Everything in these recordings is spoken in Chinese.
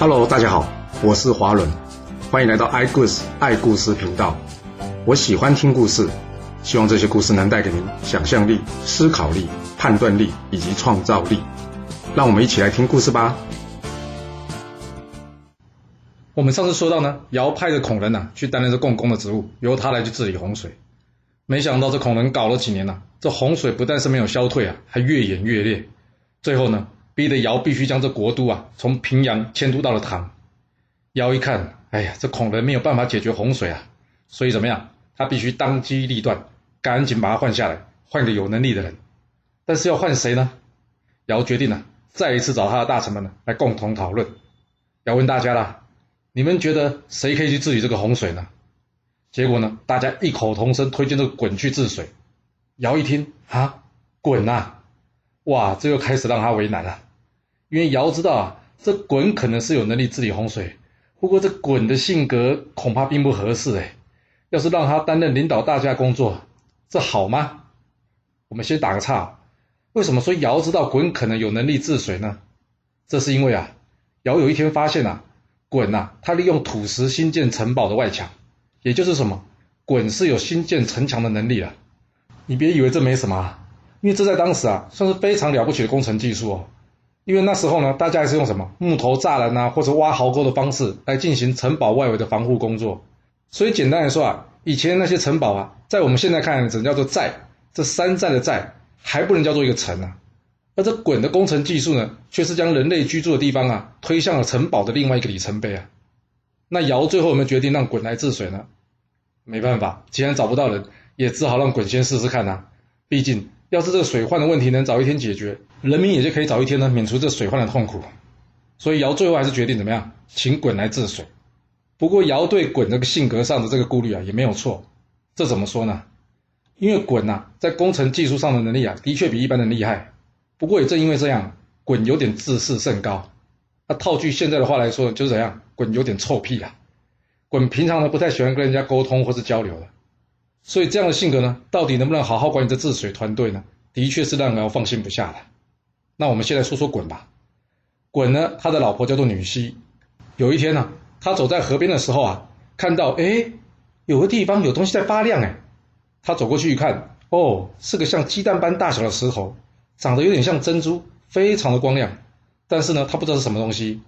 Hello，大家好，我是华伦，欢迎来到爱故事爱故事频道。我喜欢听故事，希望这些故事能带给您想象力、思考力、判断力以及创造力。让我们一起来听故事吧。我们上次说到呢，尧派的孔人呐、去担任这共工的职务，由他来去治理洪水。没想到这孔人搞了几年呐、这洪水不但是没有消退啊，还越演越烈。最后呢，逼得尧必须将这国都啊从平阳迁都到了唐。尧一看，哎呀，这孔人没有办法解决洪水啊，所以怎么样？他必须当机立断，赶紧把他换下来，换个有能力的人。但是要换谁呢？尧决定了、再一次找他的大臣们呢来共同讨论。尧问大家啦，你们觉得谁可以去治理这个洪水呢？结果呢，大家异口同声推荐这个鲧去治水。尧一听啊，鲧呐、哇，这又开始让他为难了，因为尧知道啊，这鲧可能是有能力治理洪水，不过这鲧的性格恐怕并不合适哎。要是让他担任领导大家工作，这好吗？我们先打个岔，为什么说尧知道鲧可能有能力治水呢？这是因为啊，尧有一天发现啊，鲧呐、他利用土石新建城堡的外墙，也就是什么，鲧是有新建城墙的能力的。你别以为这没什么，因为这在当时啊，算是非常了不起的工程技术哦。因为那时候呢，大家还是用什么木头栅栏啊，或者挖壕沟的方式来进行城堡外围的防护工作。所以简单来说啊，以前那些城堡啊，在我们现在看只能叫做寨，这山寨的寨还不能叫做一个城啊。而这鲧的工程技术呢，却是将人类居住的地方啊，推向了城堡的另外一个里程碑啊。那尧最后有没有决定让鲧来治水呢？没办法，既然找不到人，也只好让鲧先试试看呐、毕竟，要是这个水患的问题能早一天解决，人民也就可以早一天呢免除这水患的痛苦。所以尧最后还是决定怎么样，请鲧来治水。不过尧对鲧这个性格上的这个顾虑啊，也没有错。这怎么说呢？因为鲧呐、在工程技术上的能力啊，的确比一般人厉害。不过也正因为这样，鲧有点自视甚高。那套句现在的话来说，就是怎样？鲧有点臭屁啊。鲧平常呢不太喜欢跟人家沟通或是交流的，所以这样的性格呢，到底能不能好好管理这治水团队呢？的确是让人放心不下的。那我们先来说说鲧吧。鲧呢，他的老婆叫做女西。有一天呢、他走在河边的时候啊，看到哎，有个地方有东西在发亮哎。他走过去一看，哦，是个像鸡蛋般大小的石头，长得有点像珍珠，非常的光亮。但是呢，他不知道是什么东西。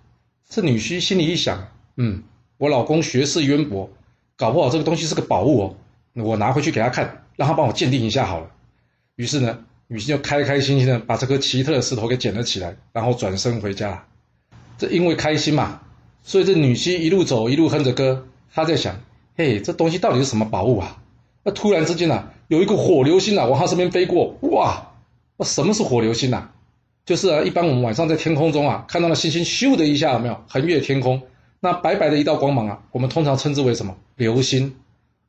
这女婿心里一想，嗯，我老公学识渊博，搞不好这个东西是个宝物哦，我拿回去给他看，让他帮我鉴定一下好了。于是呢，女婿就开开心心的把这颗奇特的石头给捡了起来，然后转身回家。这因为开心嘛，所以这女婿一路走一路哼着歌，他在想，嘿，这东西到底是什么宝物啊？那突然之间啊，有一个火流星啊往他身边飞过，哇！那什么是火流星啊？就是啊，一般我们晚上在天空中啊看到了星星咻的一下，有没有横越天空？那白白的一道光芒啊，我们通常称之为什么？流星。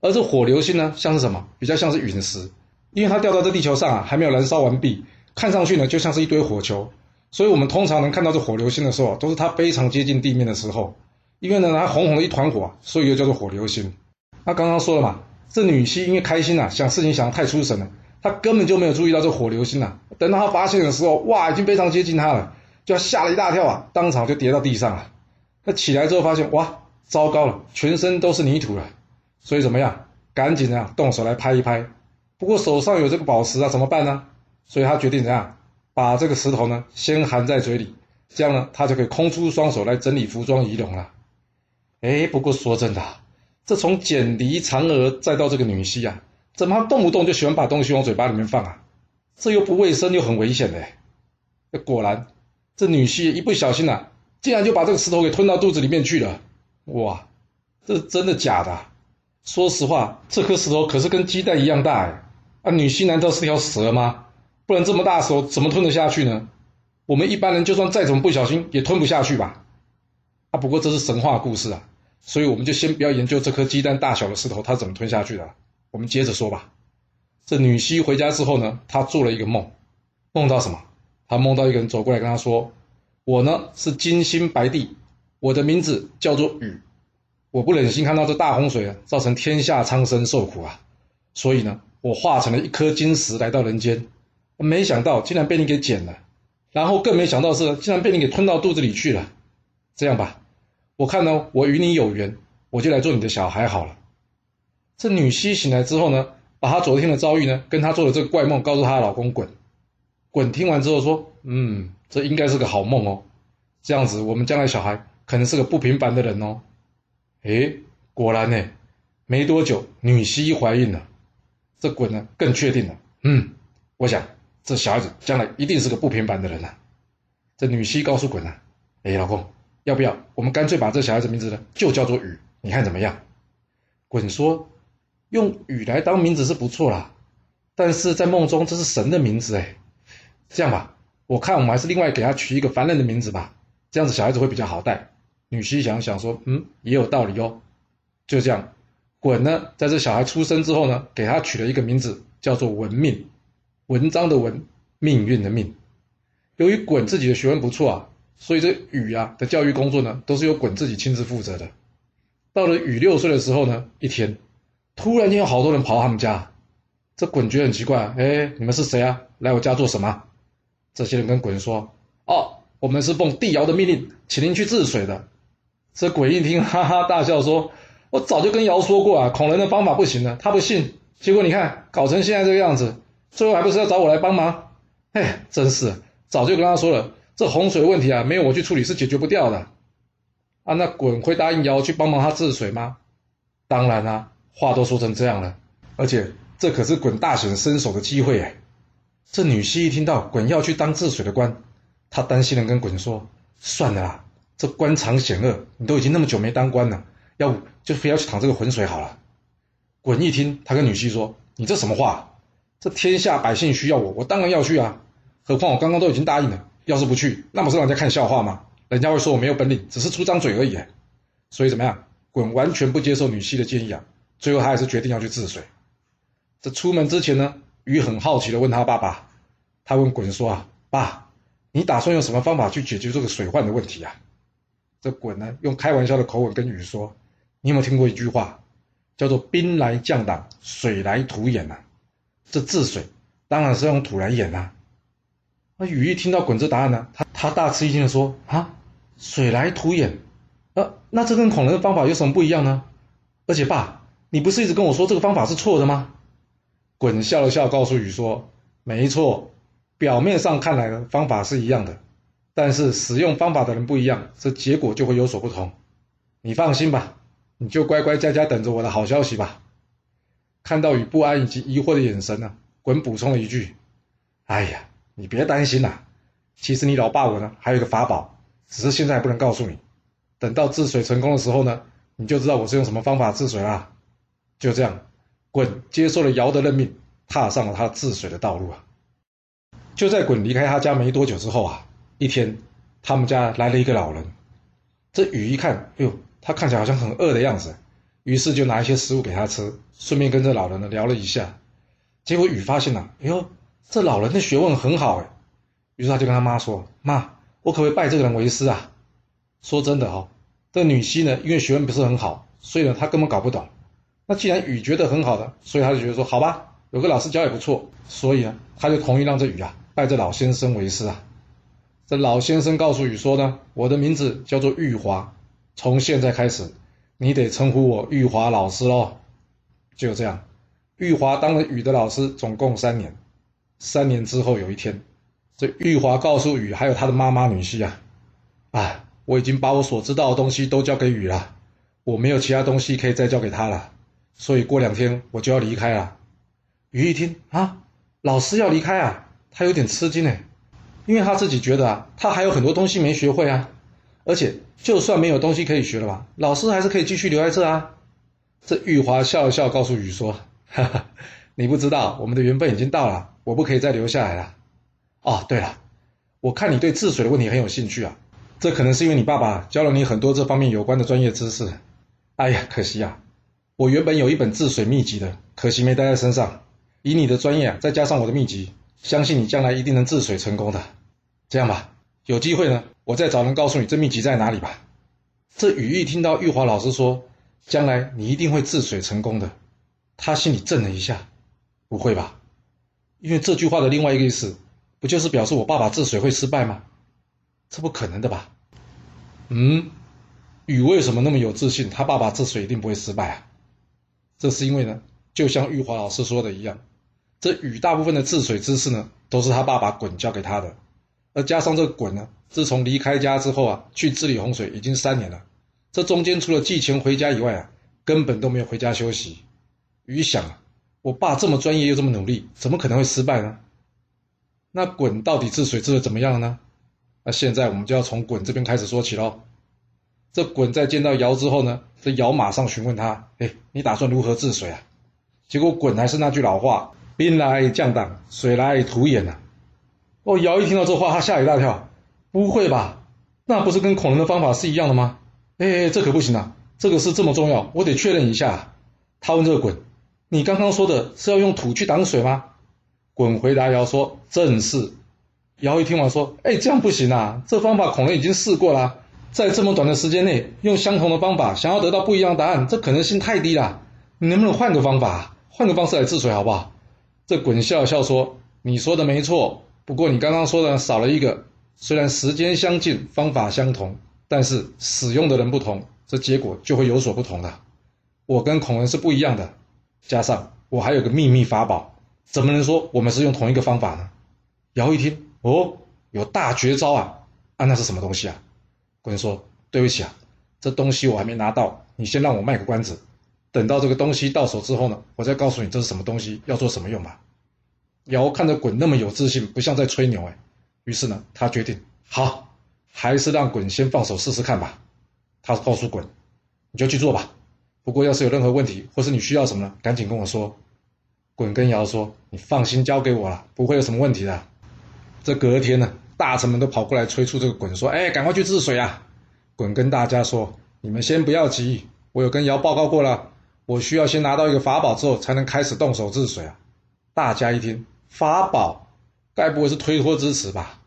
而这火流星呢，像是什么？比较像是陨石，因为它掉到这地球上啊，还没有燃烧完毕，看上去呢就像是一堆火球。所以我们通常能看到这火流星的时候，都是它非常接近地面的时候，因为呢它红红的一团火，所以又叫做火流星。那刚刚说了嘛，这女婿因为开心啊，想事情想得太出神了，他根本就没有注意到这火流星啊。等到他发现的时候，哇，已经非常接近他了，就要吓了一大跳啊，当场就跌到地上了。那起来之后发现，哇，糟糕了，全身都是泥土了。所以怎么样？赶紧啊，动手来拍一拍。不过手上有这个宝石啊，怎么办呢？所以他决定怎样，把这个石头呢先含在嘴里，这样呢他就可以空出双手来整理服装仪容了。哎，不过说真的，这从剪梨嫦娥再到这个女婿啊，怎么动不动就喜欢把东西往嘴巴里面放啊？这又不卫生又很危险的。果然，这女婿一不小心啊，竟然就把这个石头给吞到肚子里面去了。哇，这真的假的？说实话，这颗石头可是跟鸡蛋一样大哎！啊，女婿难道是条蛇吗？不然这么大的石头怎么吞得下去呢？我们一般人就算再怎么不小心，也吞不下去吧？啊，不过这是神话故事啊，所以我们就先不要研究这颗鸡蛋大小的石头它怎么吞下去的，我们接着说吧。这女婿回家之后呢，他做了一个梦，梦到什么？他梦到一个人走过来跟他说：“我呢是金星白帝，我的名字叫做禹。我不忍心看到这大洪水啊，造成天下苍生受苦啊，所以呢，我化成了一颗金石来到人间，没想到竟然被你给捡了，然后更没想到是竟然被你给吞到肚子里去了。这样吧，我看呢，我与你有缘，我就来做你的小孩好了。这女婿醒来之后呢，把她昨天的遭遇呢，跟她做的这个怪梦告诉她的老公滚。滚听完之后说：“嗯，这应该是个好梦哦。这样子，我们将来小孩可能是个不平凡的人哦。”诶，果然呢，没多久女婿怀孕了。这滚呢更确定了。嗯，我想这小孩子将来一定是个不平凡的人呐。这女婿告诉滚呢：“哎，老公，要不要我们干脆把这小孩子名字呢就叫做雨？你看怎么样？”滚说：“用雨来当名字是不错啦，但是在梦中这是神的名字哎。”这样吧，我看我们还是另外给他取一个凡人的名字吧，这样子小孩子会比较好带。女婿想想说，嗯，也有道理哦。就这样，滚呢，在这小孩出生之后呢，给他取了一个名字，叫做文命，文章的文，命运的命。由于滚自己的学问不错啊，所以这禹啊的教育工作呢，都是由滚自己亲自负责的。到了禹六岁的时候呢，一天，突然间有好多人跑他们家，这滚觉得很奇怪，哎，你们是谁啊？来我家做什么？这些人跟鬼说：“哦，我们是奉帝尧的命令，请您去治水的。”这鬼一听，哈哈大笑说：“我早就跟尧说过啊，孔人的方法不行了，他不信。结果你看，搞成现在这个样子，最后还不是要找我来帮忙？哎，真是，早就跟他说了，这洪水问题啊，没有我去处理是解决不掉的。啊，那滚会答应尧去帮忙他治水吗？当然啦，话都说成这样了，而且这可是滚大显身手的机会哎。”这女婿一听到滚要去当治水的官，他担心的跟滚说：“算了啦，这官场险恶，你都已经那么久没当官了，要不就非要去淌这个浑水好了。”滚一听，他跟女婿说：“你这什么话？这天下百姓需要我，我当然要去啊！何况我刚刚都已经答应了，要是不去，那不是让人家看笑话吗？人家会说我没有本领，只是出张嘴而已。所以怎么样？滚完全不接受女婿的建议啊！最后他还是决定要去治水。这出门之前呢？”禹很好奇的问他爸爸，他问鲧说：“啊，爸，你打算用什么方法去解决这个水患的问题啊？”这鲧呢，用开玩笑的口吻跟禹说：“你有没有听过一句话，叫做‘兵来将挡，水来土掩’呐？这治水当然是用土来掩呐。”那禹一听到鲧这答案呢，他他大吃一惊的说：“啊，水来土掩，呃，那这跟孔人的方法有什么不一样呢？而且爸，你不是一直跟我说这个方法是错的吗？”滚笑了笑，告诉禹说：“没错，表面上看来方法是一样的，但是使用方法的人不一样，这结果就会有所不同。你放心吧，你就乖乖在家等着我的好消息吧。”看到禹不安以及疑惑的眼神呢，滚补充了一句：“哎呀，你别担心啦，其实你老爸我呢还有一个法宝，只是现在还不能告诉你。等到治水成功的时候呢，你就知道我是用什么方法治水啦。”就这样。鲧接受了尧的任命，踏上了他治水的道路啊！就在鲧离开他家没多久之后啊，一天，他们家来了一个老人。这雨一看，哎呦，他看起来好像很饿的样子，于是就拿一些食物给他吃，顺便跟这老人呢聊了一下。结果雨发现了，哎呦，这老人的学问很好哎，于是他就跟他妈说：“妈，我可不可以拜这个人为师啊？”说真的哦，这女婿呢，因为学问不是很好，所以呢，他根本搞不懂。那既然雨觉得很好的，所以他就觉得说好吧，有个老师教也不错，所以呢，他就同意让这雨啊拜这老先生为师啊。这老先生告诉禹说呢，我的名字叫做玉华，从现在开始，你得称呼我玉华老师喽。就这样，玉华当了禹的老师，总共三年。三年之后有一天，这玉华告诉禹还有他的妈妈女婿啊，啊，我已经把我所知道的东西都交给禹了，我没有其他东西可以再交给他了。所以过两天我就要离开了。于一听啊，老师要离开啊，他有点吃惊哎，因为他自己觉得啊，他还有很多东西没学会啊，而且就算没有东西可以学了吧，老师还是可以继续留在这啊。这玉华笑了笑，告诉雨说：“哈哈，你不知道，我们的缘分已经到了，我不可以再留下来了。哦，对了，我看你对治水的问题很有兴趣啊，这可能是因为你爸爸教了你很多这方面有关的专业知识。哎呀，可惜啊。”我原本有一本治水秘籍的，可惜没带在身上。以你的专业啊，再加上我的秘籍，相信你将来一定能治水成功的。这样吧，有机会呢，我再找人告诉你这秘籍在哪里吧。这羽翼听到玉华老师说，将来你一定会治水成功的，他心里震了一下。不会吧？因为这句话的另外一个意思，不就是表示我爸爸治水会失败吗？这不可能的吧？嗯。雨为什么那么有自信？他爸爸治水一定不会失败啊？这是因为呢，就像玉华老师说的一样，这雨大部分的治水知识呢，都是他爸爸滚教给他的。而加上这个鲧呢，自从离开家之后啊，去治理洪水已经三年了，这中间除了寄钱回家以外啊，根本都没有回家休息。禹想，我爸这么专业又这么努力，怎么可能会失败呢？那鲧到底治水治的怎么样呢？那现在我们就要从鲧这边开始说起喽。这鲧在见到尧之后呢，这尧马上询问他：“哎，你打算如何治水啊？”结果鲧还是那句老话：“兵来将挡，水来土掩呐。”哦，尧一听到这话，他吓一大跳：“不会吧？那不是跟孔人的方法是一样的吗？”哎，这可不行啊！这个是这么重要，我得确认一下。他问这个滚：“你刚刚说的是要用土去挡水吗？”滚回答尧说：“正是。”尧一听完说：“哎，这样不行啊！这方法孔人已经试过了，在这么短的时间内用相同的方法，想要得到不一样的答案，这可能性太低了。你能不能换个方法，换个方式来治水，好不好？”这滚笑了笑说：“你说的没错，不过你刚刚说的少了一个。虽然时间相近，方法相同，但是使用的人不同，这结果就会有所不同了。我跟孔人是不一样的，加上我还有个秘密法宝，怎么能说我们是用同一个方法呢？”尧一听。哦，有大绝招啊！啊，那是什么东西啊？鲧说：“对不起啊，这东西我还没拿到，你先让我卖个关子，等到这个东西到手之后呢，我再告诉你这是什么东西，要做什么用吧。”尧看着鲧那么有自信，不像在吹牛哎，于是呢，他决定好，还是让鲧先放手试试看吧。他告诉鲧：“你就去做吧，不过要是有任何问题，或是你需要什么呢，赶紧跟我说。”鲧跟尧说：“你放心交给我了，不会有什么问题的。”这隔天呢，大臣们都跑过来催促这个鲧说：“哎，赶快去治水啊！”鲧跟大家说：“你们先不要急，我有跟尧报告过了，我需要先拿到一个法宝之后，才能开始动手治水啊。”大家一听，法宝，该不会是推脱之词吧？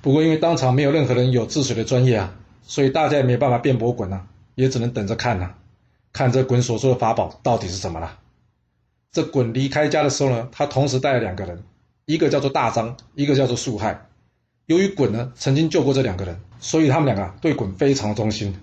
不过因为当场没有任何人有治水的专业啊，所以大家也没办法辩驳滚啊，也只能等着看呐，看这滚所说的法宝到底是什么了。这滚离开家的时候呢，他同时带了两个人。一个叫做大张，一个叫做树害。由于滚呢曾经救过这两个人，所以他们两个对滚非常忠心。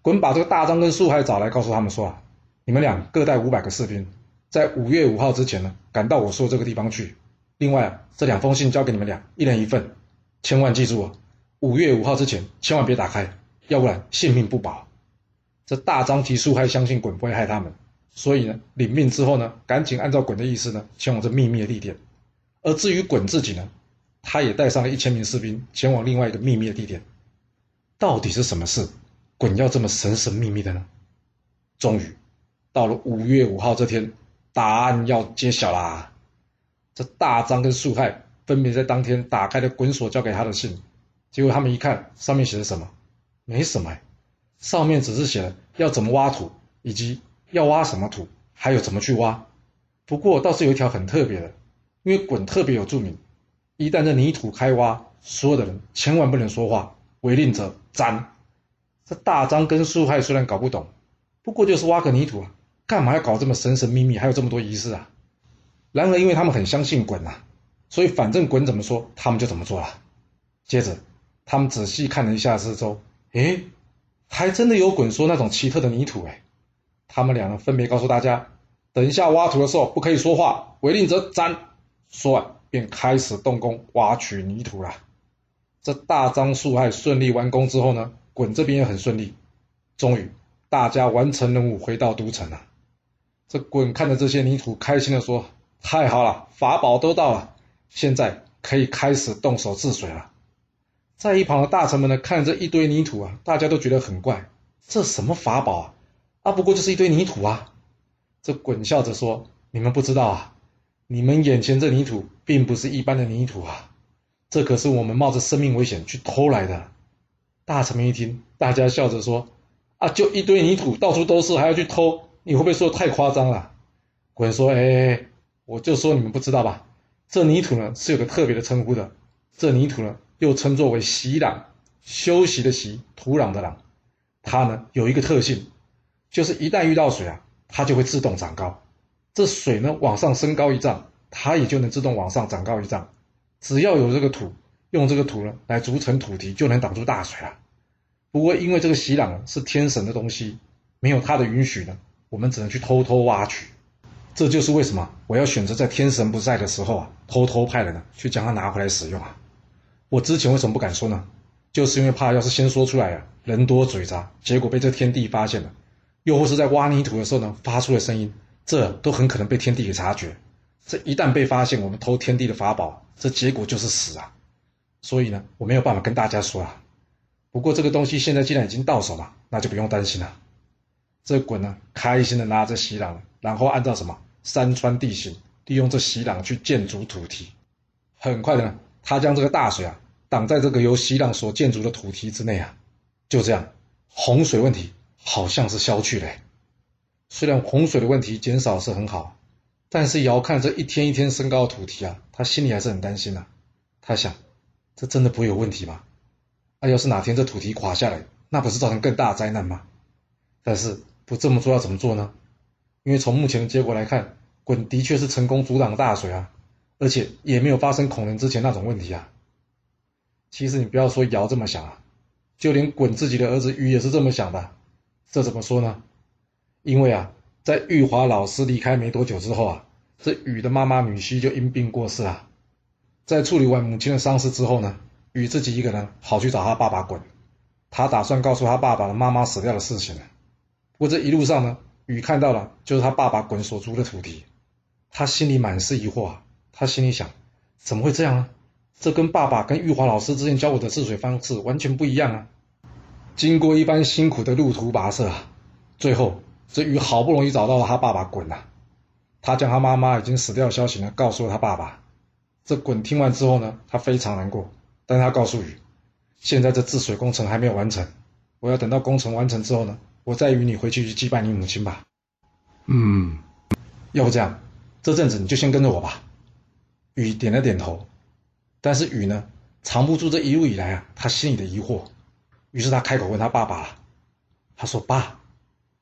滚把这个大张跟树害找来，告诉他们说：“啊，你们俩各带五百个士兵，在五月五号之前呢，赶到我说这个地方去。另外，这两封信交给你们俩，一人一份。千万记住啊，五月五号之前千万别打开，要不然性命不保。”这大张提树害相信滚不会害他们，所以呢，领命之后呢，赶紧按照滚的意思呢，前往这秘密的地点。而至于滚自己呢，他也带上了一千名士兵前往另外一个秘密的地点。到底是什么事，滚要这么神神秘秘的呢？终于到了五月五号这天，答案要揭晓啦！这大张跟树害分别在当天打开了滚所交给他的信，结果他们一看，上面写的什么？没什么，上面只是写了要怎么挖土，以及要挖什么土，还有怎么去挖。不过倒是有一条很特别的。因为滚特别有注明，一旦这泥土开挖，所有的人千万不能说话，违令者斩。这大张跟树害虽然搞不懂，不过就是挖个泥土啊，干嘛要搞这么神神秘秘，还有这么多仪式啊？然而因为他们很相信鲧呐，所以反正鲧怎么说，他们就怎么做了。接着他们仔细看了一下四周，诶，还真的有鲧说那种奇特的泥土诶。他们两人分别告诉大家，等一下挖土的时候不可以说话，违令者斩。说完，便开始动工挖取泥土了。这大樟树还顺利完工之后呢，鲧这边也很顺利。终于，大家完成任务，回到都城了。这鲧看着这些泥土，开心的说：“太好了，法宝都到了，现在可以开始动手治水了。”在一旁的大臣们呢，看着一堆泥土啊，大家都觉得很怪，这什么法宝啊？啊，不过就是一堆泥土啊。这鲧笑着说：“你们不知道啊。”你们眼前这泥土并不是一般的泥土啊，这可是我们冒着生命危险去偷来的。大臣们一听，大家笑着说：“啊，就一堆泥土，到处都是，还要去偷？你会不会说太夸张了？”古人说：“哎，我就说你们不知道吧，这泥土呢是有个特别的称呼的，这泥土呢又称作为席壤，休息的席，土壤的壤。它呢有一个特性，就是一旦遇到水啊，它就会自动长高。”这水呢往上升高一丈，它也就能自动往上长高一丈。只要有这个土，用这个土呢来筑成土堤，就能挡住大水了。不过因为这个喜朗是天神的东西，没有他的允许呢，我们只能去偷偷挖取。这就是为什么我要选择在天神不在的时候啊，偷偷派人呢去将它拿回来使用啊。我之前为什么不敢说呢？就是因为怕要是先说出来啊，人多嘴杂，结果被这天帝发现了，又或是在挖泥土的时候呢，发出了声音，这都很可能被天帝给察觉。这一旦被发现，我们偷天帝的法宝，这结果就是死啊！所以呢，我没有办法跟大家说啊。不过这个东西现在既然已经到手了，那就不用担心了。这滚呢，开心的拿着席壤，然后按照什么山川地形，利用这席壤去建筑土堤。很快的呢，他将这个大水啊挡在这个由席壤所建筑的土堤之内啊。就这样，洪水问题好像是消去了。虽然洪水的问题减少是很好。但是遥看这一天一天升高的土堤啊，他心里还是很担心呐。他想，这真的不会有问题吗？啊，要是哪天这土堤垮下来，那不是造成更大灾难吗？但是不这么做要怎么做呢？因为从目前的结果来看，鲧的确是成功阻挡大水啊，而且也没有发生恐人之前那种问题啊。其实你不要说尧这么想啊，就连鲧自己的儿子禹也是这么想的。这怎么说呢？因为啊。在玉华老师离开没多久之后啊，这禹的妈妈女婿就因病过世了。在处理完母亲的丧事之后呢，禹自己一个人跑去找他爸爸鲧，他打算告诉他爸爸的妈妈死掉的事情。过这一路上呢，雨看到了就是他爸爸鲧所租的土地，他心里满是疑惑啊。他心里想，怎么会这样呢？这跟爸爸跟玉华老师之前教我的治水方式完全不一样啊！经过一番辛苦的路途跋涉啊，最后。这雨好不容易找到了他爸爸鲧呐，他将他妈妈已经死掉的消息呢告诉了他爸爸。这鲧听完之后呢，他非常难过，但他告诉雨，现在这治水工程还没有完成，我要等到工程完成之后呢，我再与你回去去祭拜你母亲吧。嗯，要不这样，这阵子你就先跟着我吧。雨点了点头，但是雨呢，藏不住这一路以来啊他心里的疑惑，于是他开口问他爸爸，他说：“爸。”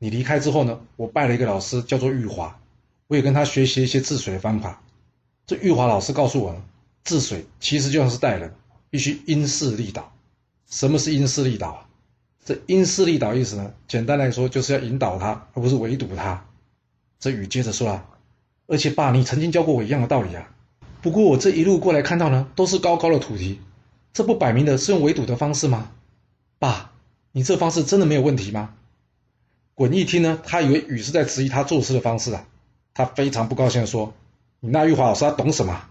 你离开之后呢，我拜了一个老师，叫做玉华，我也跟他学习一些治水的方法。这玉华老师告诉我呢，治水其实就像是待人，必须因势利导。什么是因势利导啊？这因势利导意思呢，简单来说就是要引导他，而不是围堵他。这雨接着说啊，而且爸，你曾经教过我一样的道理啊。不过我这一路过来看到呢，都是高高的土堤，这不摆明的是用围堵的方式吗？爸，你这方式真的没有问题吗？滚一听呢，他以为雨是在质疑他做事的方式啊，他非常不高兴的说：“你那玉华老师他懂什么？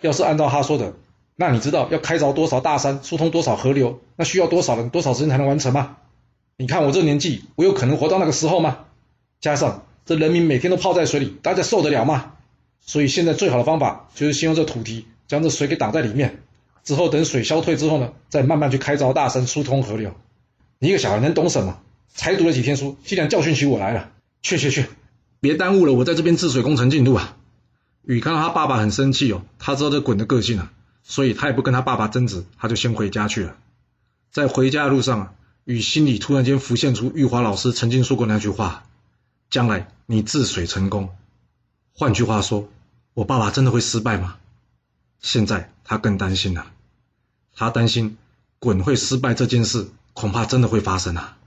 要是按照他说的，那你知道要开凿多少大山，疏通多少河流，那需要多少人、多少时间才能完成吗？你看我这年纪，我有可能活到那个时候吗？加上这人民每天都泡在水里，大家受得了吗？所以现在最好的方法就是先用这土堤将这水给挡在里面，之后等水消退之后呢，再慢慢去开凿大山，疏通河流。你一个小孩能懂什么？”才读了几天书，竟然教训起我来了！去去去，别耽误了我在这边治水工程进度啊！宇看到他爸爸很生气哦，他知道这鲧的个性啊，所以他也不跟他爸爸争执，他就先回家去了。在回家的路上啊，雨心里突然间浮现出玉华老师曾经说过那句话：“将来你治水成功。”换句话说，我爸爸真的会失败吗？现在他更担心了，他担心鲧会失败这件事，恐怕真的会发生啊！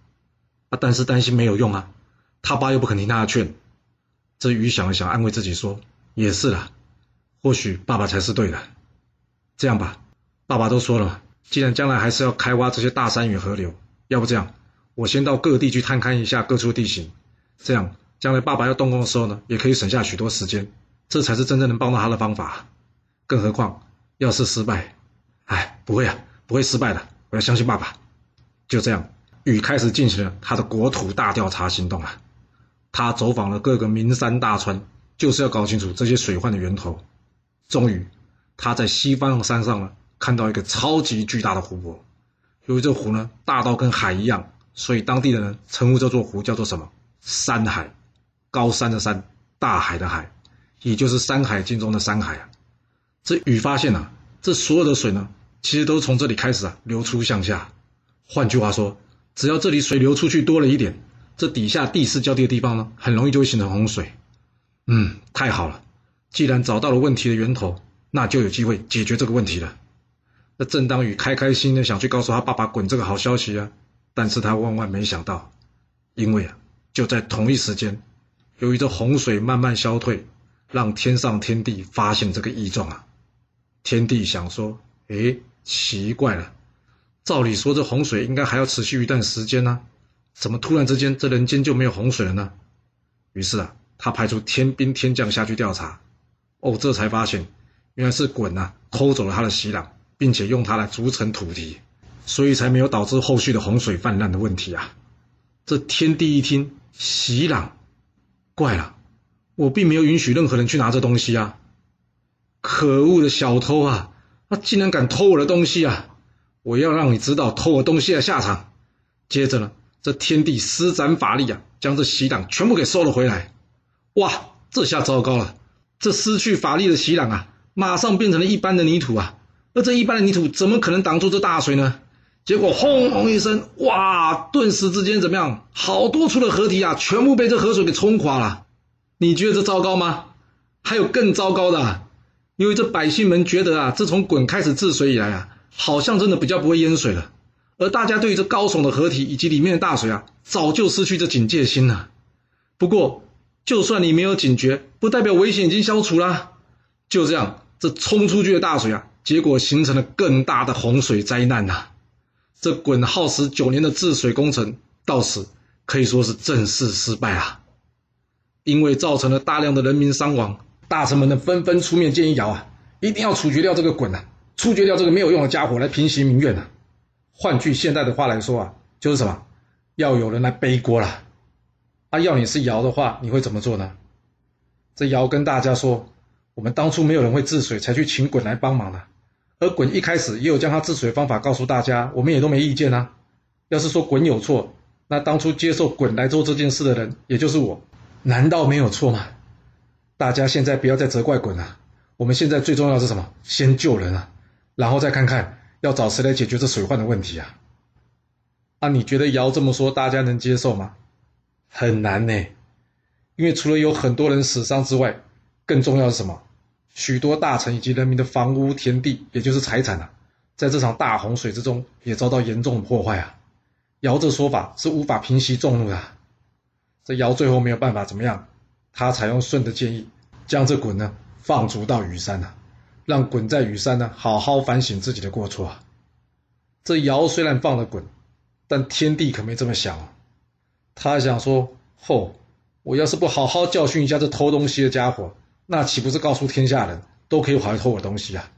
啊！但是担心没有用啊，他爸又不肯听他的劝。这雨想了想，安慰自己说：“也是啦，或许爸爸才是对的。这样吧，爸爸都说了，既然将来还是要开挖这些大山与河流，要不这样，我先到各地去探勘一下各处地形，这样将来爸爸要动工的时候呢，也可以省下许多时间。这才是真正能帮到他的方法。更何况，要是失败，哎，不会啊，不会失败的，我要相信爸爸。就这样。”禹开始进行了他的国土大调查行动啊！他走访了各个名山大川，就是要搞清楚这些水患的源头。终于，他在西方的山上呢，看到一个超级巨大的湖泊。由于这湖呢大到跟海一样，所以当地人称呼这座湖叫做什么？山海，高山的山，大海的海，也就是《山海经》中的山海啊。这禹发现啊，这所有的水呢，其实都从这里开始啊流出向下。换句话说，只要这里水流出去多了一点，这底下地势较低的地方呢，很容易就会形成洪水。嗯，太好了，既然找到了问题的源头，那就有机会解决这个问题了。那正当雨开开心的想去告诉他爸爸滚这个好消息啊，但是他万万没想到，因为啊，就在同一时间，由于这洪水慢慢消退，让天上天帝发现这个异状啊。天帝想说：“诶，奇怪了，照理说这洪水应该还要持续一段时间呢，怎么突然之间这人间就没有洪水了呢？”于是啊，他派出天兵天将下去调查。哦，这才发现，原来是鲧呐偷走了他的喜壤，并且用它来筑成土堤，所以才没有导致后续的洪水泛滥的问题啊。这天帝一听，喜壤，怪了，我并没有允许任何人去拿这东西啊。可恶的小偷啊！他竟然敢偷我的东西啊！我要让你知道偷我东西的下场。接着呢，这天帝施展法力啊，将这喜壤全部给收了回来。哇，这下糟糕了！这失去法力的喜壤啊，马上变成了一般的泥土啊！而这一般的泥土怎么可能挡住这大水呢？结果轰隆一声，哇！顿时之间怎么样？好多处的河堤啊，全部被这河水给冲垮了。你觉得这糟糕吗？还有更糟糕的。因为这百姓们觉得啊，自从鲧开始治水以来啊，好像真的比较不会淹水了。而大家对于这高耸的河体以及里面的大水啊，早就失去这警戒心了。不过，就算你没有警觉，不代表危险已经消除了。就这样，这冲出去的大水啊，结果形成了更大的洪水灾难呐。这鲧耗时九年的治水工程，到此可以说是正式失败啊，因为造成了大量的人民伤亡。大臣们呢纷纷出面建议尧啊，一定要处决掉这个鲧呐，处决掉这个没有用的家伙来平息民怨呐。换句现代的话来说啊，就是什么，要有人来背锅了。啊，要你是尧的话，你会怎么做呢？这尧跟大家说，我们当初没有人会治水，才去请鲧来帮忙的。而鲧一开始也有将他治水方法告诉大家，我们也都没意见啊。要是说鲧有错，那当初接受鲧来做这件事的人，也就是我，难道没有错吗？大家现在不要再责怪鲧了，我们现在最重要是什么？先救人啊，然后再看看要找谁来解决这水患的问题啊！啊，你觉得尧这么说，大家能接受吗？很难呢，因为除了有很多人死伤之外，更重要是什么？许多大臣以及人民的房屋、田地，也就是财产啊，在这场大洪水之中也遭到严重的破坏啊！尧这说法是无法平息众怒的，这尧最后没有办法怎么样？他采用舜的建议，将这鲧呢放逐到羽山呐，让鲧在羽山呢好好反省自己的过错啊。这尧虽然放了鲧，但天帝可没这么想啊，他想说：吼，我要是不好好教训一下这偷东西的家伙，那岂不是告诉天下人都可以跑来偷我东西啊？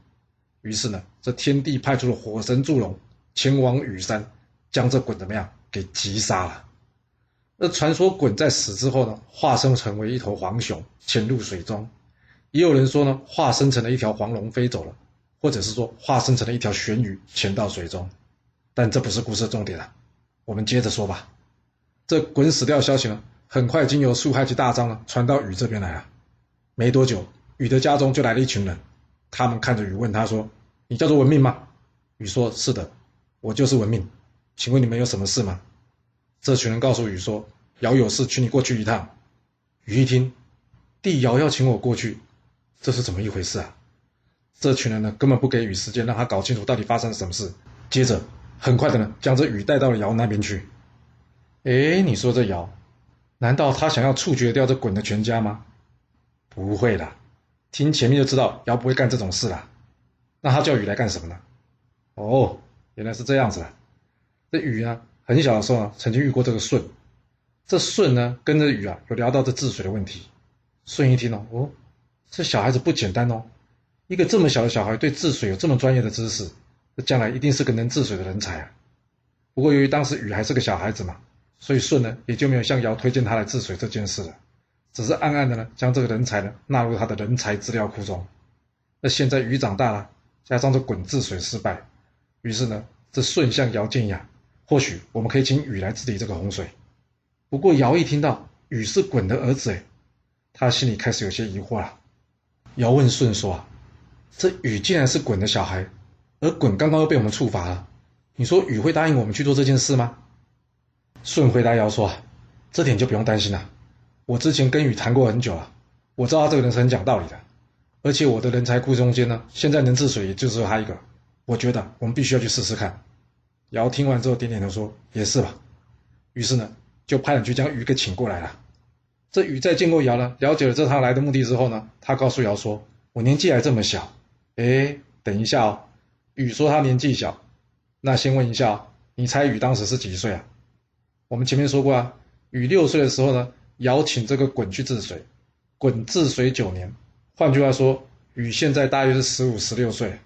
于是呢，这天帝派出了火神祝融前往羽山，将这鲧怎么样给击杀了。那传说鲧在死之后呢，化身成为一头黄熊，潜入水中；也有人说呢，化身成了一条黄龙飞走了，或者是说化身成了一条玄鱼潜到水中。但这不是故事的重点了，我们接着说吧。这鲧死掉消息呢，很快经由苏海及大张呢传到禹这边来了。没多久，禹的家中就来了一群人，他们看着禹问他说：“你叫做文命吗？”禹说：“是的，我就是文命。请问你们有什么事吗？”这群人告诉禹说：“尧有事，请你过去一趟。”禹一听，帝尧要请我过去，这是怎么一回事啊？这群人呢，根本不给禹时间，让他搞清楚到底发生了什么事。接着，很快的呢，将这禹带到了尧那边去。哎，你说这尧，难道他想要处决掉这鲧的全家吗？不会的，听前面就知道尧不会干这种事了。那他叫禹来干什么呢？哦，原来是这样子啊。这禹呢？很小的时候啊，曾经遇过这个舜。这舜呢，跟着禹啊，有聊到这治水的问题。舜一听哦，哦，这小孩子不简单哦，一个这么小的小孩对治水有这么专业的知识，这将来一定是个能治水的人才啊。不过由于当时禹还是个小孩子嘛，所以舜呢也就没有向尧推荐他来治水这件事了，只是暗暗的呢将这个人才呢纳入他的人才资料库中。那现在禹长大了，加上这鲧治水失败，于是呢，这舜向尧建议。或许我们可以请禹来治理这个洪水。不过尧一听到禹是鲧的儿子，哎，他心里开始有些疑惑了。尧问舜说：“啊，这禹既然是鲧的小孩，而鲧刚刚又被我们处罚了，你说禹会答应我们去做这件事吗？”舜回答尧说：“这点就不用担心了。我之前跟禹谈过很久了，我知道他这个人是很讲道理的，而且我的人才库中间呢，现在能治水也就只有他一个。我觉得我们必须要去试试看。”尧听完之后点点头说：“也是吧。”于是呢，就派人去将禹给请过来了。这禹在见过尧了，了解了这趟来的目的之后呢，他告诉尧说：“我年纪还这么小。”哎，等一下哦，禹说他年纪小，那先问一下哦，你猜禹当时是几岁啊？我们前面说过啊，禹六岁的时候呢，尧请这个鲧去治水，鲧治水九年。换句话说，禹现在大约是十五、十六岁。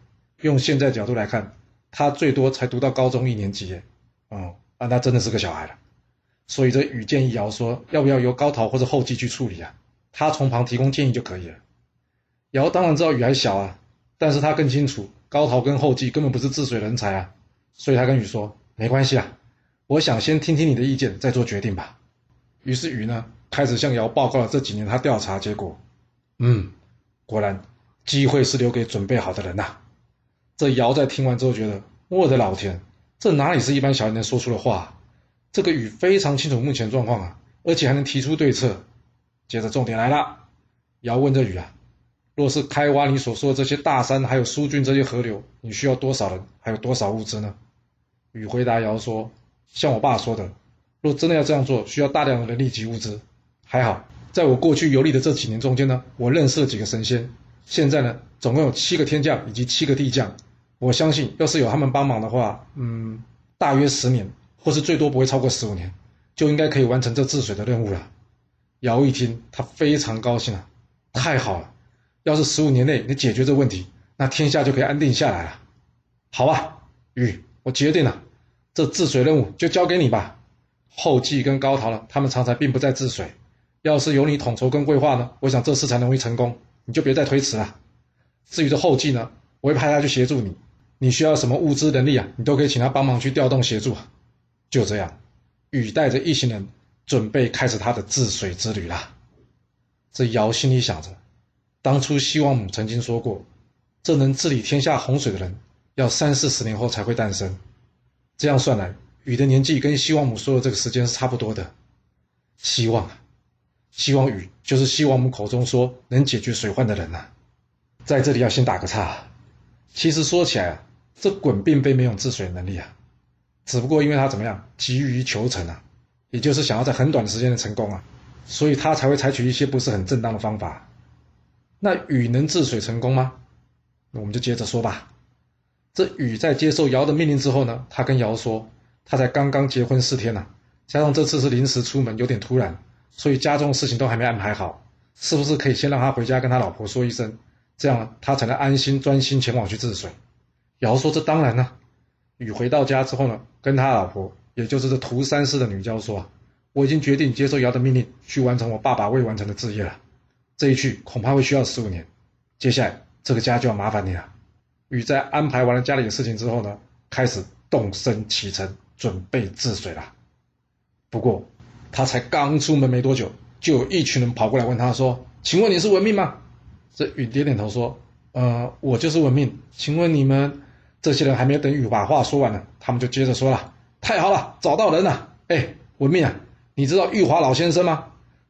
用现在角度来看，他最多才读到高中一年级耶。哦，那他真的是个小孩了。所以这禹建议尧说，要不要由高陶或者后继去处理啊？他从旁提供建议就可以了。尧当然知道禹还小啊，但是他更清楚高陶跟后继根本不是治水人才啊，所以他跟禹说，没关系啊。我想先听听你的意见，再做决定吧。于是禹呢，开始向尧报告了这几年他调查结果。嗯，果然，机会是留给准备好的人呐。这尧在听完之后觉得，我的老天，这哪里是一般小人能说出的话？这个禹非常清楚目前状况啊，而且还能提出对策。接着重点来了，尧问这禹啊，若是开挖你所说的这些大山，还有疏浚这些河流，你需要多少人，还有多少物资呢？禹回答尧说。像我爸说的，若真的要这样做，需要大量的人力及物资。还好，在我过去游历的这几年中间呢，我认识了几个神仙。现在呢，总共有七个天将以及七个地将。我相信，要是有他们帮忙的话，嗯，大约十年，或是最多不会超过十五年，就应该可以完成这治水的任务了。尧一听，他非常高兴啊，太好了！要是十五年内你解决这问题，那天下就可以安定下来了。好吧，禹，我决定了。这治水任务就交给你吧。后继跟高陶了，他们常常并不在治水。要是有你统筹跟规划呢，我想这次才容易成功。你就别再推迟了。至于这后继呢，我会派他去协助你。你需要什么物资能力啊，你都可以请他帮忙去调动协助。就这样，禹带着一行人准备开始他的治水之旅了。这尧心里想着，当初西王母曾经说过，这能治理天下洪水的人，要三四十年后才会诞生。这样算来，禹的年纪跟西王母说的这个时间是差不多的。希望啊，希望雨就是西王母口中说能解决水患的人呐。在这里要先打个岔，其实说起来啊，这鲧并非没有治水能力啊，只不过因为他怎么样急于求成啊，也就是想要在很短的时间内成功啊，所以他才会采取一些不是很正当的方法。那雨能治水成功吗？那我们就接着说吧。这禹在接受尧的命令之后呢，他跟尧说，他才刚刚结婚四天呐，加上这次是临时出门，有点突然，所以家中的事情都还没安排好，是不是可以先让他回家跟他老婆说一声，这样他才能安心专心前往去治水？尧说这当然呢。禹回到家之后呢，跟他老婆，也就是这涂三世的女娇说啊，我已经决定接受尧的命令，去完成我爸爸未完成的志业了，这一去恐怕会需要十五年，接下来这个家就要麻烦你了。禹在安排完了家里的事情之后呢，开始动身启程，准备治水了。不过，他才刚出门没多久，就有一群人跑过来问他说：“请问你是文命吗？”这雨点点头说：“呃，我就是文命。请问你们这些人还没有等雨把话说完呢，他们就接着说了：‘太好了，找到人了！哎，文命啊，你知道玉华老先生吗？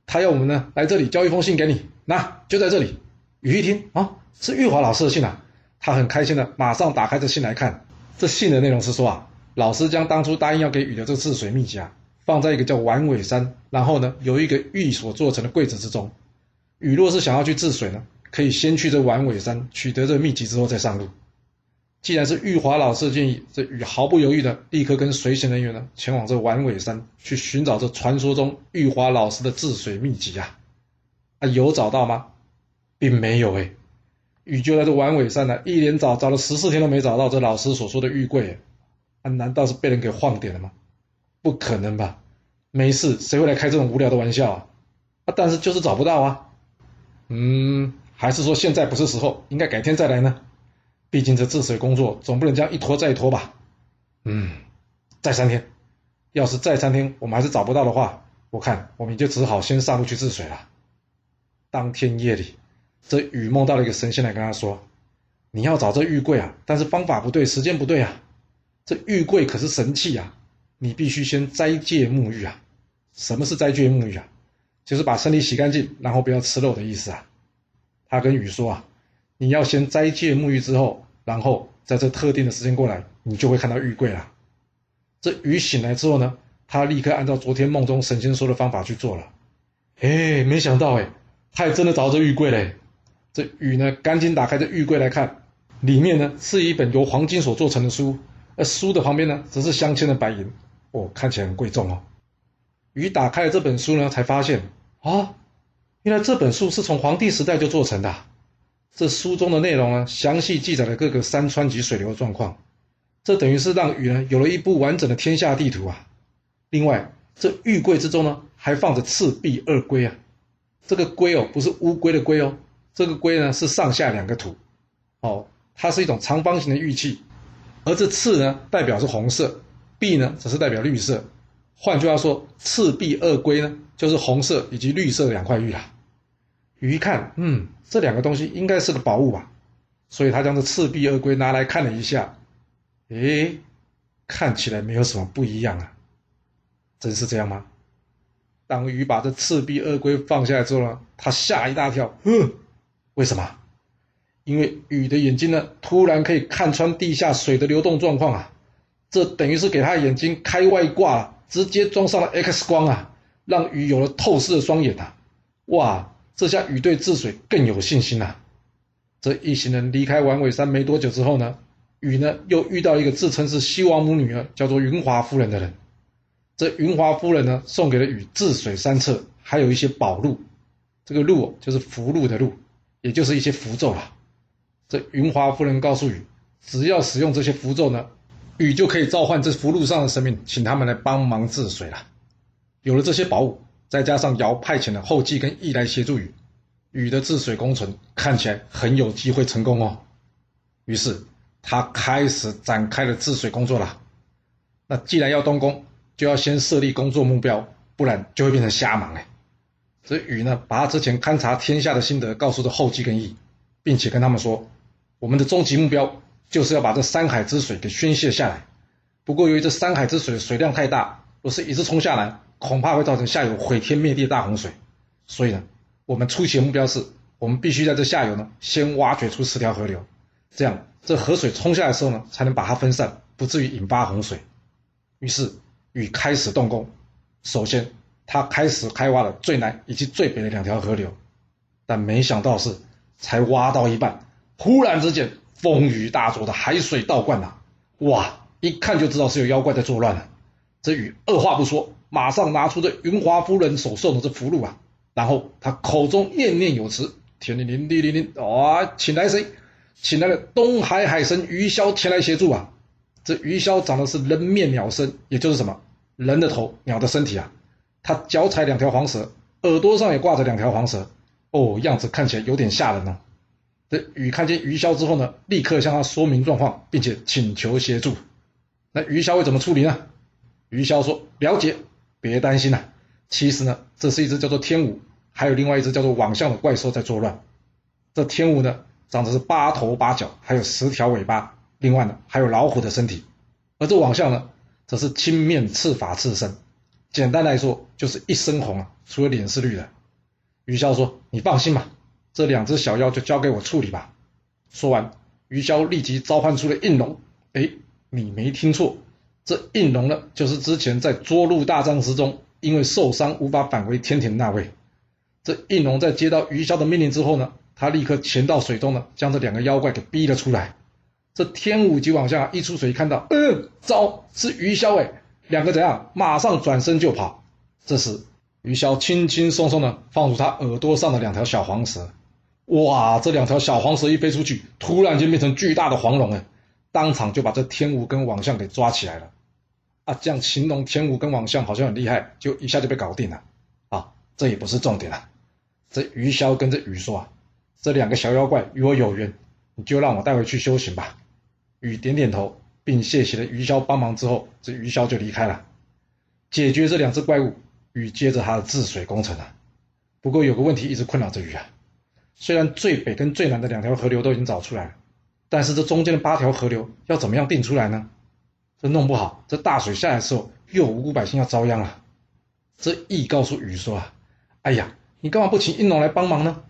他要我们呢来这里交一封信给你，那就在这里。’雨一听啊，是玉华老师的信啊。”他很开心的，马上打开这信来看。这信的内容是说啊，老师将当初答应要给雨的这个治水秘籍啊，放在一个叫丸尾山，然后呢，有一个玉所做成的柜子之中。雨若是想要去治水呢，可以先去这丸尾山取得这秘籍之后再上路。既然是玉华老师的建议，这雨毫不犹豫的立刻跟随行人员呢，前往这丸尾山去寻找这传说中玉华老师的治水秘籍啊。啊，有找到吗？并没有哎。雨就在这丸尾山呢，一连找找了十四天都没找到这老师所说的玉柜，啊，难道是被人给晃点了吗？不可能吧，没事，谁会来开这种无聊的玩笑啊？啊，但是就是找不到啊。嗯，还是说现在不是时候，应该改天再来呢？毕竟这治水工作总不能这样一拖再拖吧？嗯，再三天，要是再三天我们还是找不到的话，我看我们就只好先上路去治水了。当天夜里。这雨梦到了一个神仙来跟他说：“你要找这玉柜啊，但是方法不对，时间不对啊。这玉柜可是神器啊，你必须先斋戒沐浴啊。什么是斋戒沐浴啊？就是把身体洗干净，然后不要吃肉的意思啊。”他跟禹说啊：“你要先斋戒沐浴之后，然后在这特定的时间过来，你就会看到玉柜了。”这禹醒来之后呢，他立刻按照昨天梦中神仙说的方法去做了。哎，没想到哎，他也真的找到这玉柜嘞。这禹呢，赶紧打开这玉柜来看，里面呢是一本由黄金所做成的书，而书的旁边呢则是镶嵌的白银，哦，看起来很贵重哦。鱼打开了这本书呢，才发现啊，原来这本书是从黄帝时代就做成的。这书中的内容呢，详细记载了各个山川及水流的状况，这等于是让鱼呢有了一部完整的天下地图啊。另外，这玉柜之中呢，还放着赤壁二龟啊。这个龟哦，不是乌龟的龟哦，这个龟呢是上下两个土，哦，它是一种长方形的玉器，而这赤呢代表是红色，碧呢则是代表绿色。换句话说，赤壁二龟呢就是红色以及绿色两块玉啊。鱼一看，嗯，这两个东西应该是个宝物吧，所以他将这赤壁二龟拿来看了一下，诶，看起来没有什么不一样啊，真是这样吗？当鱼把这赤壁二龟放下来之后呢，他吓一大跳，嗯，为什么？因为鱼的眼睛呢，突然可以看穿地下水的流动状况啊，这等于是给他眼睛开外挂，直接装上了 X 光啊，让鱼有了透视的双眼啊，哇，这下鱼对治水更有信心了。这一行人离开完尾山没多久之后呢，鱼呢又遇到一个自称是西王母女儿，叫做云华夫人的人。这云华夫人呢，送给了禹治水三策，还有一些宝录。这个录就是符箓的录，也就是一些符咒啦。这云华夫人告诉禹，只要使用这些符咒呢，禹就可以召唤这符箓上的神明，请他们来帮忙治水了。有了这些宝物，再加上尧派遣的后继跟羿来协助禹，禹的治水工程看起来很有机会成功哦。于是他开始展开了治水工作了。那既然要动工，就要先设立工作目标，不然就会变成瞎忙哎。这禹呢，把他之前勘察天下的心得告诉了后稷跟羿，并且跟他们说，我们的终极目标就是要把这山海之水给宣泄下来。不过由于这山海之水水量太大，若是一直冲下来，恐怕会造成下游毁天灭地的大洪水。所以呢，我们初期的目标是，我们必须在这下游呢，先挖掘出十条河流，这样这河水冲下来的时候呢，才能把它分散，不至于引发洪水。于是。禹开始动工，首先他开始开挖了最南以及最北的两条河流，但没想到是才挖到一半，忽然之间风雨大作的海水倒灌呐！哇，一看就知道是有妖怪在作乱了。这雨二话不说，马上拿出这云华夫人所送的这符箓啊，然后他口中念念有词：天灵灵地灵灵，哇，请来谁？请来了东海海神鱼霄前来协助啊！这鱼霄长的是人面鸟身，也就是什么？人的头，鸟的身体啊，他脚踩两条黄蛇，耳朵上也挂着两条黄蛇，哦，样子看起来有点吓人呢。这雨看见鱼鸮之后呢，立刻向他说明状况，并且请求协助。那鱼鸮会怎么处理呢？鱼鸮说：“了解，别担心呐。其实呢，这是一只叫做天武，还有另外一只叫做网象的怪兽在作乱。这天武呢，长的是八头八脚，还有十条尾巴，另外呢，还有老虎的身体。而这网象呢？”则是青面赤发赤身，简单来说就是一身红啊，除了脸是绿的。余潇说：“你放心吧，这两只小妖就交给我处理吧。”说完，于潇立即召唤出了应龙。哎，你没听错，这应龙呢，就是之前在涿鹿大战之中因为受伤无法返回天庭那位。这应龙在接到于潇的命令之后呢，他立刻潜到水中呢，将这两个妖怪给逼了出来。这天武级往下一出水，看到，嗯，糟，是余潇哎，两个怎样？马上转身就跑。这时，鱼鸮轻轻松松的放出他耳朵上的两条小黄蛇，哇，这两条小黄蛇一飞出去，突然间变成巨大的黄龙哎，当场就把这天武跟王相给抓起来了。啊，这样形容天武跟王相好像很厉害，就一下就被搞定了。啊，这也不是重点啊，这鱼鸮跟这鱼说啊，这两个小妖怪与我有缘，你就让我带回去修行吧。禹点点头，并谢谢了鱼鸮帮忙之后，这鱼鸮就离开了。解决这两只怪物，禹接着他的治水工程啊。不过有个问题一直困扰着禹啊，虽然最北跟最南的两条河流都已经找出来了，但是这中间的八条河流要怎么样定出来呢？这弄不好，这大水下来的时候，又有无辜百姓要遭殃了。这羿告诉禹说啊，哎呀，你干嘛不请应龙来帮忙呢？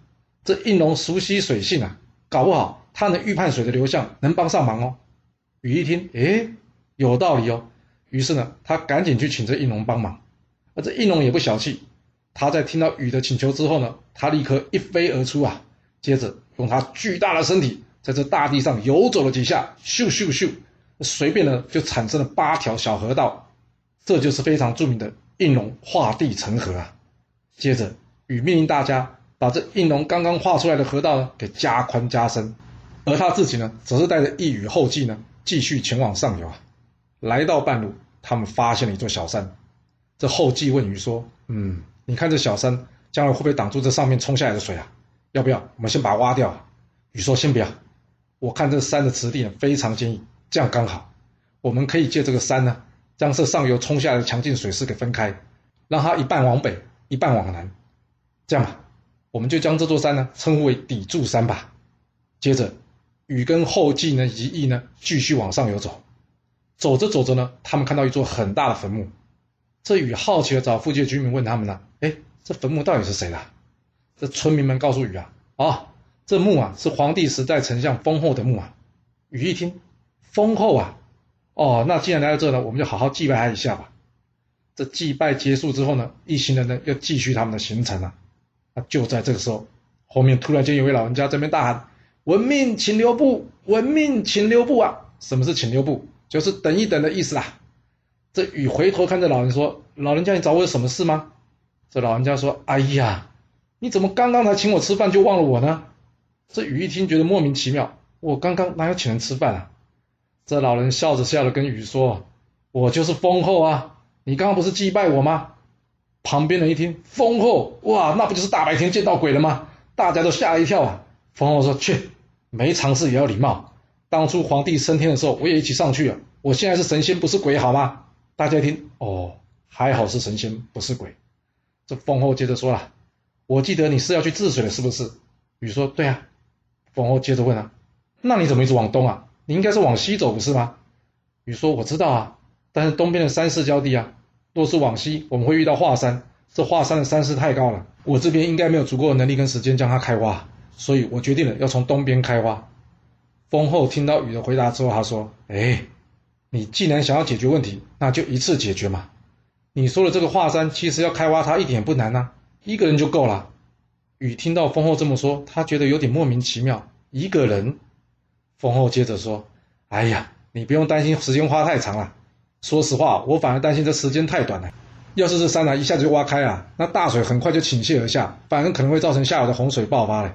这应龙熟悉水性啊，搞不好。他能预判水的流向，能帮上忙哦。禹一听，哎，有道理哦。于是呢，他赶紧去请这应龙帮忙。而这应龙也不小气，他在听到禹的请求之后呢，他立刻一飞而出啊，接着用他巨大的身体在这大地上游走了几下，咻咻咻，随便呢就产生了八条小河道，这就是非常著名的应龙画地成河啊。接着禹命令大家把这应龙刚刚画出来的河道呢给加宽加深，而他自己呢，则是带着一羽后继呢，继续前往上游啊。来到半路，他们发现了一座小山。这后继问鱼说：“嗯，你看这小山将来会不会挡住这上面冲下来的水啊？要不要我们先把它挖掉？”鱼说：“先不要，我看这山的池地非常坚硬，这样刚好，我们可以借这个山呢，将这上游冲下来的强劲水势给分开，让它一半往北，一半往南。这样吧，我们就将这座山呢称呼为砥柱山吧。”接着，禹跟后继呢一意呢继续往上游走，走着走着呢，他们看到一座很大的坟墓。这禹好奇的找附近的居民问他们呢：“哎，这坟墓到底是谁的？”这村民们告诉禹啊：“哦，这墓啊是黄帝时代丞相封后的墓啊。”禹一听，封后啊，哦，那既然来到这呢，我们就好好祭拜他一下吧。这祭拜结束之后呢，一行人呢要继续他们的行程啊。那就在这个时候，后面突然间有位老人家这边大喊：“闻命请留步！闻命请留步啊！”什么是请留步？就是等一等的意思啦。这雨回头看着老人说：“老人家，你找我有什么事吗？”这老人家说：“哎呀，你怎么刚刚才请我吃饭就忘了我呢？”这雨一听觉得莫名其妙：“我刚刚哪有请人吃饭啊？”这老人笑着笑着跟雨说：“我就是风后啊，你刚刚不是祭拜我吗？”旁边人一听：“风后，哇，那不就是大白天见到鬼了吗？”大家都吓了一跳啊。风后说：“去，没常识也要礼貌。当初皇帝升天的时候，我也一起上去了。我现在是神仙，不是鬼，好吗？”大家一听哦，还好是神仙，不是鬼。这封后接着说了：“我记得你是要去治水的，是不是？”禹说：“对啊。”封后接着问啊：“那你怎么一直往东啊？你应该是往西走，不是吗？”禹说：“我知道啊，但是东边的山势较低啊，若是往西，我们会遇到华山。这华山的山势太高了，我这边应该没有足够的能力跟时间将它开挖，所以我决定了要从东边开挖。”封后听到禹的回答之后，他说：“哎。”你既然想要解决问题，那就一次解决嘛。你说的这个华山，其实要开挖它一点不难呐，一个人就够了。禹听到风后这么说，他觉得有点莫名其妙。一个人？风后接着说：“哎呀，你不用担心时间花太长了。说实话，我反而担心这时间太短了。要是这山啊一下子就挖开啊，那大水很快就倾泻而下，反而可能会造成下游的洪水爆发嘞。”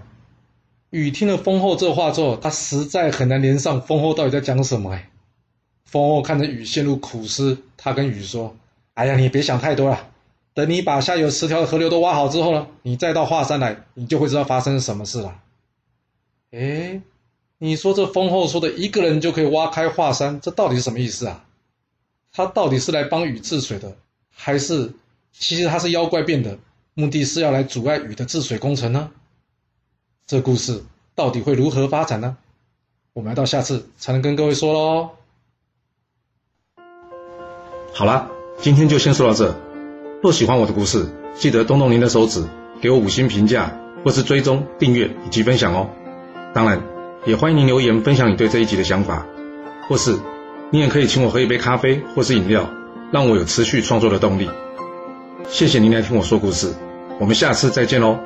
禹听了风后这话之后，他实在很难连上风后到底在讲什么哎。封后看着雨陷入苦思，他跟雨说：“哎呀，你别想太多了，等你把下游十条河流都挖好之后呢，你再到华山来，你就会知道发生什么事了。”哎，你说这封后说的一个人就可以挖开华山，这到底是什么意思啊？他到底是来帮禹治水的，还是其实他是妖怪变的，目的是要来阻碍禹的治水工程呢？这故事到底会如何发展呢？我们要到下次才能跟各位说喽。好了，今天就先说到这。若喜欢我的故事，记得动动您的手指，给我五星评价，或是追踪、订阅以及分享哦。当然，也欢迎您留言分享你对这一集的想法，或是你也可以请我喝一杯咖啡或是饮料，让我有持续创作的动力。谢谢您来听我说故事，我们下次再见喽。